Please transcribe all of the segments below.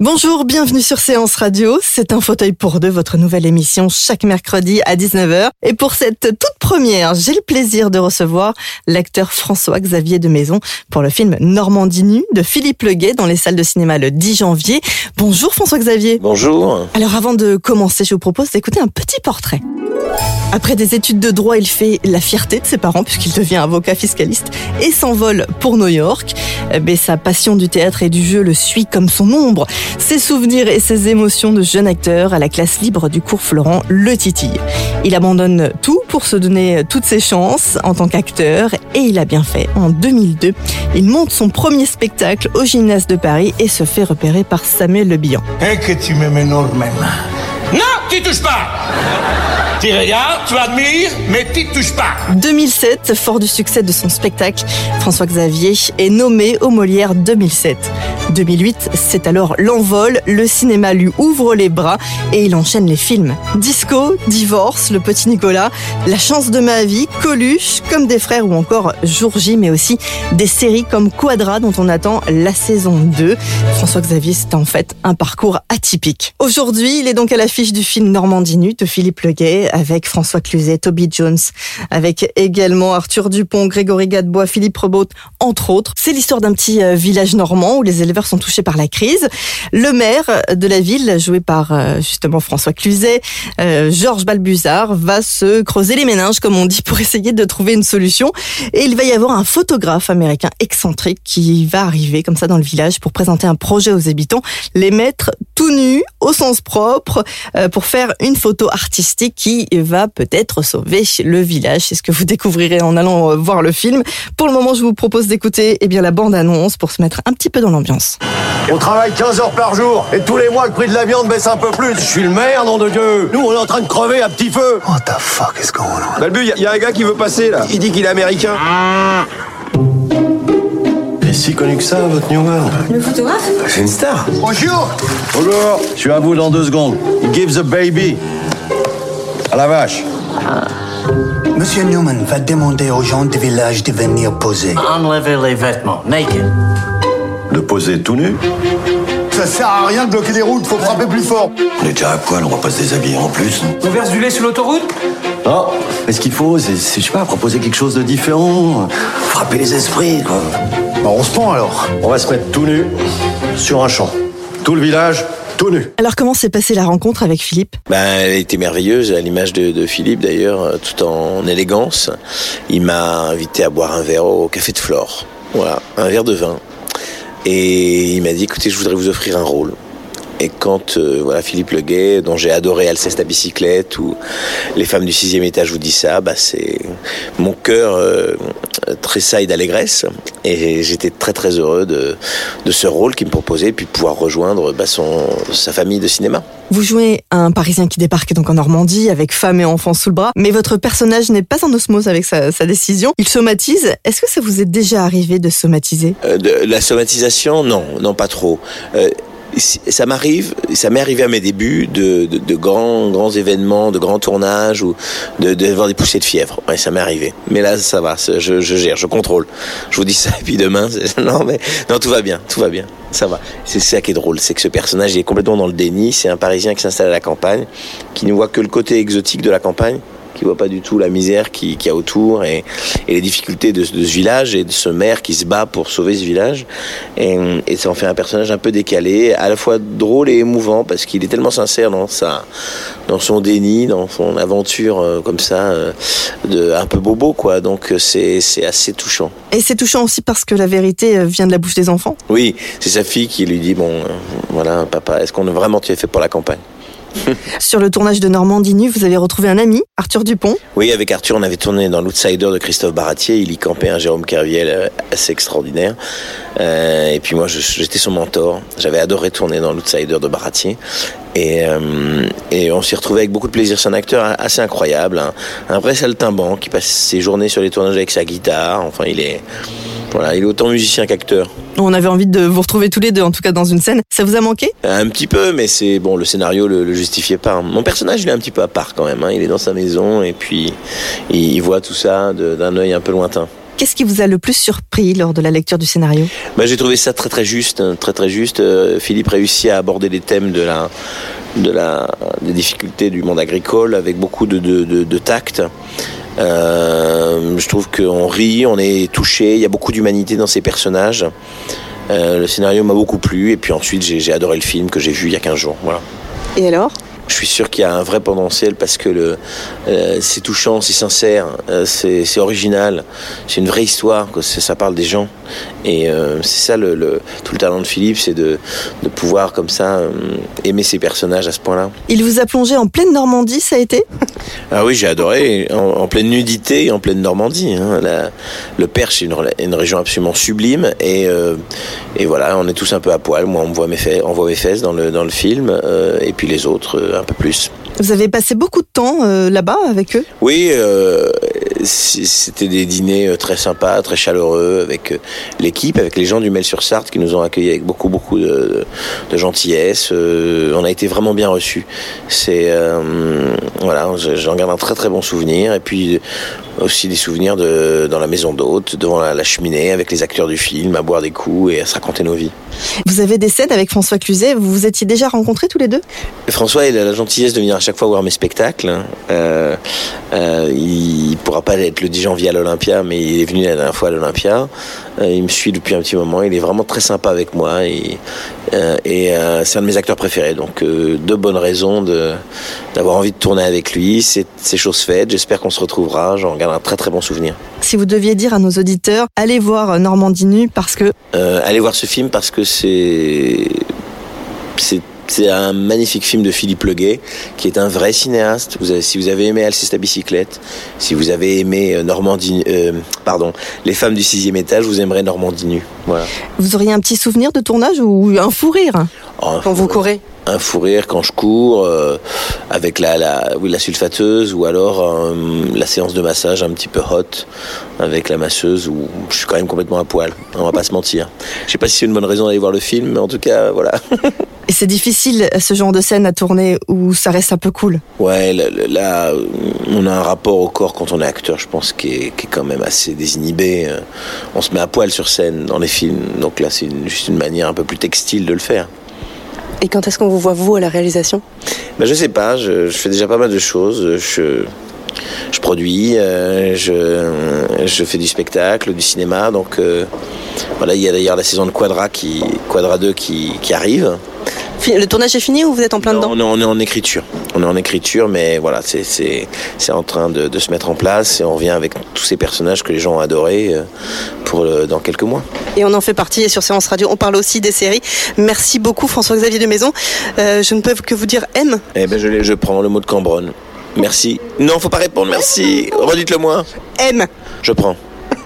Bonjour, bienvenue sur Séance Radio. C'est un fauteuil pour deux, votre nouvelle émission chaque mercredi à 19h. Et pour cette toute première, j'ai le plaisir de recevoir l'acteur François-Xavier de Maison pour le film Normandie nue de Philippe Leguet dans les salles de cinéma le 10 janvier. Bonjour François-Xavier. Bonjour. Alors avant de commencer, je vous propose d'écouter un petit portrait. Après des études de droit, il fait la fierté de ses parents puisqu'il devient avocat fiscaliste et s'envole pour New York. Mais sa passion du théâtre et du jeu le suit comme son ombre. Ses souvenirs et ses émotions de jeune acteur à la classe libre du cours Florent le titille. Il abandonne tout pour se donner toutes ses chances en tant qu'acteur et il a bien fait. En 2002, il monte son premier spectacle au gymnase de Paris et se fait repérer par Samuel Le Bihan. Non, tu touches pas Tu regardes, tu admires, mais tu touches pas 2007, fort du succès de son spectacle, François Xavier est nommé au Molière 2007. 2008, c'est alors l'envol, le cinéma lui ouvre les bras et il enchaîne les films. Disco, Divorce, Le Petit Nicolas, La chance de ma vie, Coluche, Comme des frères ou encore Jour J, mais aussi des séries comme Quadra dont on attend la saison 2. François Xavier, c'est en fait un parcours atypique. Aujourd'hui, il est donc à l'affiche du film Normandie de Philippe Leguet avec François Cluzet, Toby Jones, avec également Arthur Dupont, Grégory Gadebois, Philippe Rebaud, entre autres. C'est l'histoire d'un petit euh, village normand où les éleveurs sont touchés par la crise. Le maire de la ville, joué par euh, justement François Cluzet, euh, Georges Balbuzard, va se creuser les méninges, comme on dit, pour essayer de trouver une solution. Et il va y avoir un photographe américain excentrique qui va arriver comme ça dans le village pour présenter un projet aux habitants, les mettre tout nus, au sens propre, pour faire une photo artistique qui va peut-être sauver le village. C'est ce que vous découvrirez en allant euh, voir le film. Pour le moment, je vous propose d'écouter eh bien la bande-annonce pour se mettre un petit peu dans l'ambiance. On travaille 15 heures par jour et tous les mois le prix de la viande baisse un peu plus. Je suis le maire, nom de Dieu. Nous, on est en train de crever à petit feu. What the fuck is going on? Balbu, il y, a un gars qui veut passer là. Il dit qu'il est américain. Il est si connu que ça, votre New World Le photographe? C'est une star. Bonjour. Bonjour. Je suis à vous dans deux secondes. Give the baby. La vache. Monsieur Newman va demander aux gens du village de venir poser. Enlevez les vêtements, naked. De poser tout nu. Ça sert à rien de bloquer les routes, faut frapper plus fort. On est déjà à poil, on va pas se déshabiller en plus. On verse du lait sur l'autoroute Non, mais ce qu'il faut, c'est, c'est, je sais pas, proposer quelque chose de différent. Frapper les esprits, quoi. Bah, on se prend alors. On va se mettre tout nu sur un champ. Tout le village, tout nu. Alors comment s'est passée la rencontre avec Philippe? Ben, elle était merveilleuse, à l'image de, de Philippe d'ailleurs, euh, tout en élégance. Il m'a invité à boire un verre au Café de Flore. Voilà, un verre de vin. Et il m'a dit, écoutez, je voudrais vous offrir un rôle. Et quand euh, voilà Philippe Leguet, dont j'ai adoré Alceste à bicyclette ou Les femmes du sixième étage vous dit ça, bah c'est mon cœur euh, tressaille d'allégresse et j'étais très très heureux de, de ce rôle qu'il me proposait puis de pouvoir rejoindre bah, son sa famille de cinéma. Vous jouez un Parisien qui débarque donc en Normandie avec femme et enfants sous le bras, mais votre personnage n'est pas en osmose avec sa, sa décision. Il somatise. Est-ce que ça vous est déjà arrivé de somatiser? Euh, de, la somatisation, non, non pas trop. Euh, ça m'arrive, ça m'est arrivé à mes débuts de, de, de, grands, grands événements, de grands tournages ou de, de voir des poussées de fièvre. Ouais, ça m'est arrivé. Mais là, ça va, je, je gère, je contrôle. Je vous dis ça et puis demain, non mais non, tout va bien, tout va bien, ça va. C'est ça qui est drôle, c'est que ce personnage il est complètement dans le déni. C'est un Parisien qui s'installe à la campagne, qui ne voit que le côté exotique de la campagne qui voit pas du tout la misère qu'il qui y a autour et, et les difficultés de, de, ce village et de ce maire qui se bat pour sauver ce village. Et, et ça en fait un personnage un peu décalé, à la fois drôle et émouvant parce qu'il est tellement sincère dans sa, dans son déni, dans son aventure euh, comme ça, euh, de, un peu bobo quoi. Donc c'est c'est assez touchant. Et c'est touchant aussi parce que la vérité euh, vient de la bouche des enfants. Oui, c'est sa fille qui lui dit bon, euh, voilà, papa, est-ce qu'on a vraiment tu es fait pour la campagne? Sur le tournage de Normandie Nue, vous avez retrouvé un ami, Arthur Dupont. Oui, avec Arthur, on avait tourné dans l'Outsider de Christophe Baratier. Il y campait un Jérôme Kerviel euh, assez extraordinaire. Euh, et puis moi, j'étais son mentor. J'avais adoré tourner dans l'Outsider de Baratier. Et, euh, on s'y retrouvait avec beaucoup de plaisir. C'est un acteur assez incroyable, un, un vrai saltimbanque qui passe ses journées sur les tournages avec sa guitare. Enfin, il est, voilà, il est autant musicien qu'acteur. On avait envie de vous retrouver tous les deux, en tout cas dans une scène. Ça vous a manqué? Un petit peu, mais c'est bon, le scénario le, le justifiait pas. Mon personnage, il est un petit peu à part quand même. hein. Il est dans sa maison et puis il, il voit tout ça d'un œil un peu lointain. Qu'est-ce qui vous a le plus surpris lors de la lecture du scénario? Bah, j'ai trouvé ça très très juste, hein, très très juste. Euh, Philippe réussit à aborder les thèmes de la, de la, des difficultés du monde agricole avec beaucoup de, de, de, de tact. Euh, je trouve qu'on rit, on est touché, il y a beaucoup d'humanité dans ces personnages. Euh, le scénario m'a beaucoup plu et puis ensuite j'ai adoré le film que j'ai vu il y a 15 jours. Voilà. Et alors? Je suis sûr qu'il y a un vrai potentiel parce que le, euh, c'est touchant, c'est sincère, euh, c'est, c'est original, c'est une vraie histoire, ça parle des gens. Et euh, c'est ça le, le- tout le talent de Philippe, c'est de, de pouvoir comme ça aimer ses personnages à ce point-là. Il vous a plongé en pleine Normandie, ça a été? Ah oui, j'ai adoré, en, en pleine nudité et en pleine Normandie. hein. La- le Perche est une, région absolument sublime et, et voilà, on est tous un peu à poil. Moi, on me voit mes, fesses, on voit mes fesses dans le, dans le film et puis les autres un peu plus. Vous avez passé beaucoup de temps euh, là-bas avec eux? Oui, euh, c'était des dîners euh, très sympas, très chaleureux avec l'équipe, avec les gens du Mel-sur-Sarthe qui nous ont accueillis avec beaucoup, beaucoup de, de gentillesse. Euh, on a été vraiment bien reçus. C'est voilà, je- j'en garde un très très bon souvenir. Et puis aussi des souvenirs de, dans la maison d'hôte, devant la, la cheminée, avec les acteurs du film, à boire des coups et à se raconter nos vies. Vous avez des scènes avec François Cluzet, vous vous étiez déjà rencontrés tous les deux? François, il a la gentillesse de venir à chaque fois voir mes spectacles. Euh, euh, il pourra pas être le 10 janvier à l'Olympia, mais il est venu la dernière fois à l'Olympia. Euh, il me suit depuis un petit moment. Il est vraiment très sympa avec moi et, euh, et euh, c'est un de mes acteurs préférés. Donc, deux bonnes raisons de d'avoir envie de tourner avec lui. C'est chose faite. J'espère qu'on se retrouvera. J'en garde un très très bon souvenir. Si vous deviez dire à nos auditeurs, allez voir Normandie Nue parce que allez voir ce film parce que c'est c'est c'est un magnifique film de Philippe Leguet, qui est un vrai cinéaste. Vous avez- si vous avez aimé Alceste à bicyclette, si vous avez aimé euh, Normandie, euh, pardon, Les femmes du sixième étage, vous aimerez Normandie nue. Voilà. vous auriez un petit souvenir de tournage ou un fou rire Oh, quand vous courez un fou rire quand je cours euh, avec la, la, oui, la sulfateuse ou alors euh, la séance de massage un petit peu hot avec la masseuse où je suis quand même complètement à poil, on va pas se mentir. Je sais pas si c'est une bonne raison d'aller voir le film, mais en tout cas, voilà. Et c'est difficile ce genre de scène à tourner où ça reste un peu cool. Ouais, là, là, on a un rapport au corps quand on est acteur, je pense, qui est, qui est quand même assez désinhibé. Euh, On se met à poil sur scène dans les films, donc là, c'est une- juste une manière un peu plus textile de le faire. Et quand est-ce qu'on vous voit, vous, à la réalisation? Ben, je sais pas, je, je fais déjà pas mal de choses. Je, je produis, euh, je, je fais du spectacle, du cinéma. Donc euh, voilà, il y a d'ailleurs la saison de Quadra, qui, Quadra 2 qui, qui arrive. Le tournage est fini ou vous êtes en plein Non, dedans on, est, on est en écriture. On est en écriture, mais voilà, c'est en train de, de se mettre en place et on revient avec tous ces personnages que les gens ont adorés euh, pour le- dans quelques mois. Et on en fait partie. Et sur Séance Radio, on parle aussi des séries. Merci beaucoup, François-Xavier de Maison. Euh, je ne peux que vous dire M. Eh ben je, je prends le mot de Cambronne. Merci. Non, faut pas répondre. Merci. Redites-le moi. M. Je prends.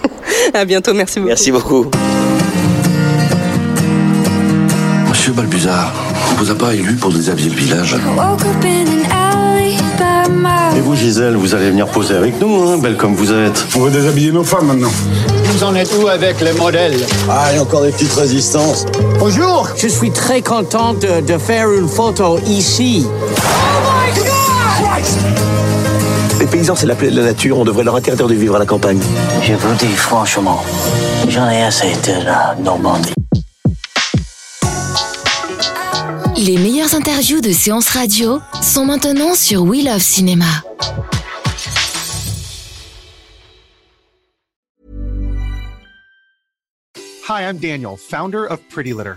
À bientôt. Merci beaucoup. Merci beaucoup. Monsieur Balbuzard, on vous a pas élu pour déshabiller le village Et vous, Gisèle, vous allez venir poser avec nous, hein, belle comme vous êtes. On va déshabiller nos femmes maintenant. Vous en êtes où avec les modèles? Ah, il y a encore des petites résistances. Bonjour Je suis très contente de, de faire une photo ici. Les paysans, c'est la plaie de la nature. On devrait leur interdire de vivre à la campagne. Je vous dis franchement, j'en ai assez de la Normandie. Les meilleures interviews de séances radio sont maintenant sur We Love Cinéma. Hi, I'm Daniel, founder of Pretty Litter.